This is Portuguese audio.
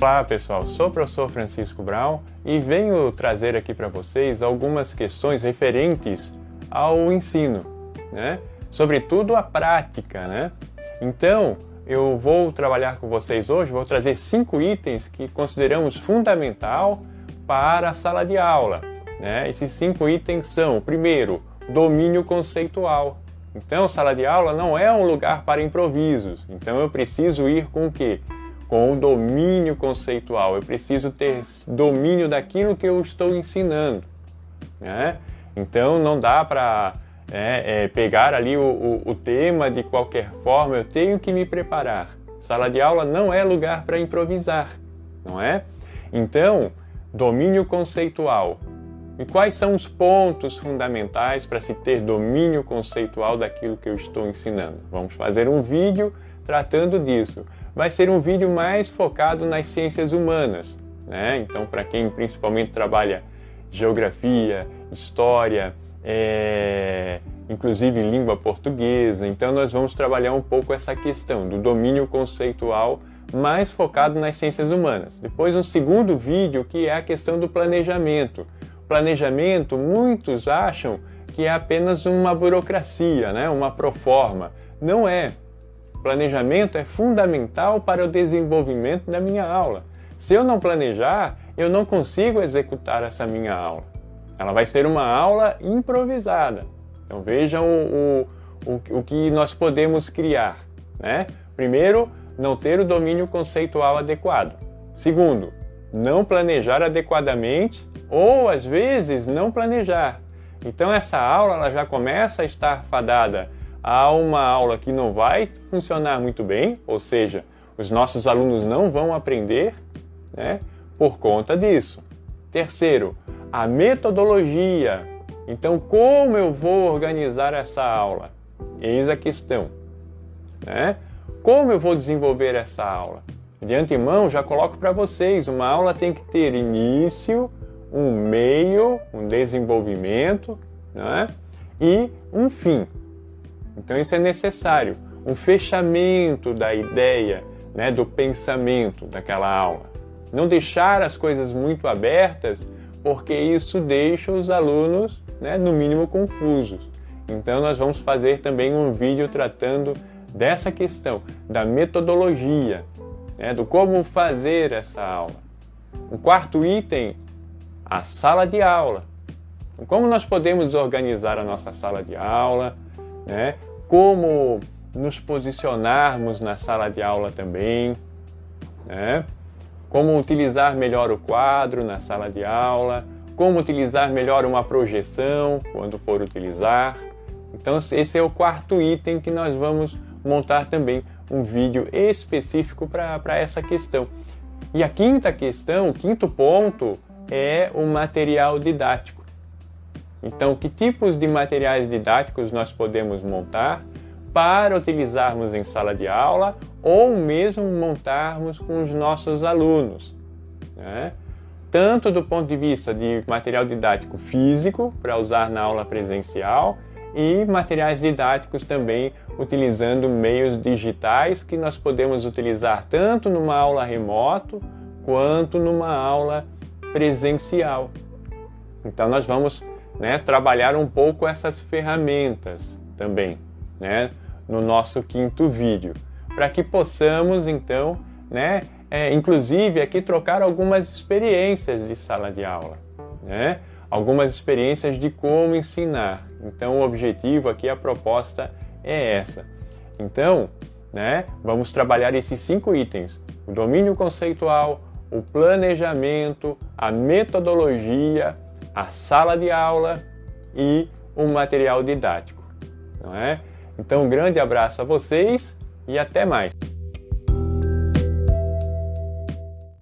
Olá pessoal, sou o professor Francisco Brown e venho trazer aqui para vocês algumas questões referentes ao ensino, né? sobretudo a prática. Né? Então, eu vou trabalhar com vocês hoje, vou trazer cinco itens que consideramos fundamental para a sala de aula. Né? Esses cinco itens são, primeiro, domínio conceitual. Então, sala de aula não é um lugar para improvisos. Então, eu preciso ir com o quê? Com o domínio conceitual. Eu preciso ter domínio daquilo que eu estou ensinando. Né? Então, não dá para é, é, pegar ali o, o, o tema de qualquer forma. Eu tenho que me preparar. Sala de aula não é lugar para improvisar, não é? Então, domínio conceitual. E quais são os pontos fundamentais para se ter domínio conceitual daquilo que eu estou ensinando? Vamos fazer um vídeo tratando disso. Vai ser um vídeo mais focado nas ciências humanas, né? Então, para quem principalmente trabalha geografia, história, é... inclusive língua portuguesa, então nós vamos trabalhar um pouco essa questão do domínio conceitual mais focado nas ciências humanas. Depois, um segundo vídeo que é a questão do planejamento planejamento, muitos acham que é apenas uma burocracia, né? uma proforma. Não é. Planejamento é fundamental para o desenvolvimento da minha aula. Se eu não planejar, eu não consigo executar essa minha aula. Ela vai ser uma aula improvisada. Então vejam o, o, o, o que nós podemos criar. Né? Primeiro, não ter o domínio conceitual adequado. Segundo, não planejar adequadamente ou às vezes não planejar. Então essa aula ela já começa a estar fadada a uma aula que não vai funcionar muito bem, ou seja, os nossos alunos não vão aprender, né, por conta disso. Terceiro, a metodologia. Então, como eu vou organizar essa aula? Eis a questão. Né? Como eu vou desenvolver essa aula? De antemão, já coloco para vocês: uma aula tem que ter início, um meio, um desenvolvimento né? e um fim. Então isso é necessário, um fechamento da ideia, né, do pensamento daquela aula. Não deixar as coisas muito abertas, porque isso deixa os alunos, né, no mínimo, confusos. Então nós vamos fazer também um vídeo tratando dessa questão, da metodologia, né, do como fazer essa aula. O quarto item a sala de aula. Como nós podemos organizar a nossa sala de aula, né? Como nos posicionarmos na sala de aula também, né? como utilizar melhor o quadro na sala de aula, como utilizar melhor uma projeção quando for utilizar. Então, esse é o quarto item que nós vamos montar também um vídeo específico para essa questão. E a quinta questão, o quinto ponto, é o material didático. Então, que tipos de materiais didáticos nós podemos montar para utilizarmos em sala de aula ou mesmo montarmos com os nossos alunos? Né? Tanto do ponto de vista de material didático físico, para usar na aula presencial, e materiais didáticos também utilizando meios digitais que nós podemos utilizar tanto numa aula remoto quanto numa aula presencial. Então nós vamos né, trabalhar um pouco essas ferramentas também né, no nosso quinto vídeo, para que possamos então, né, é, inclusive aqui trocar algumas experiências de sala de aula, né, algumas experiências de como ensinar. Então o objetivo aqui, a proposta é essa. Então, né, vamos trabalhar esses cinco itens: o domínio conceitual, o planejamento, a metodologia, a sala de aula e o material didático, não é? Então, um grande abraço a vocês e até mais.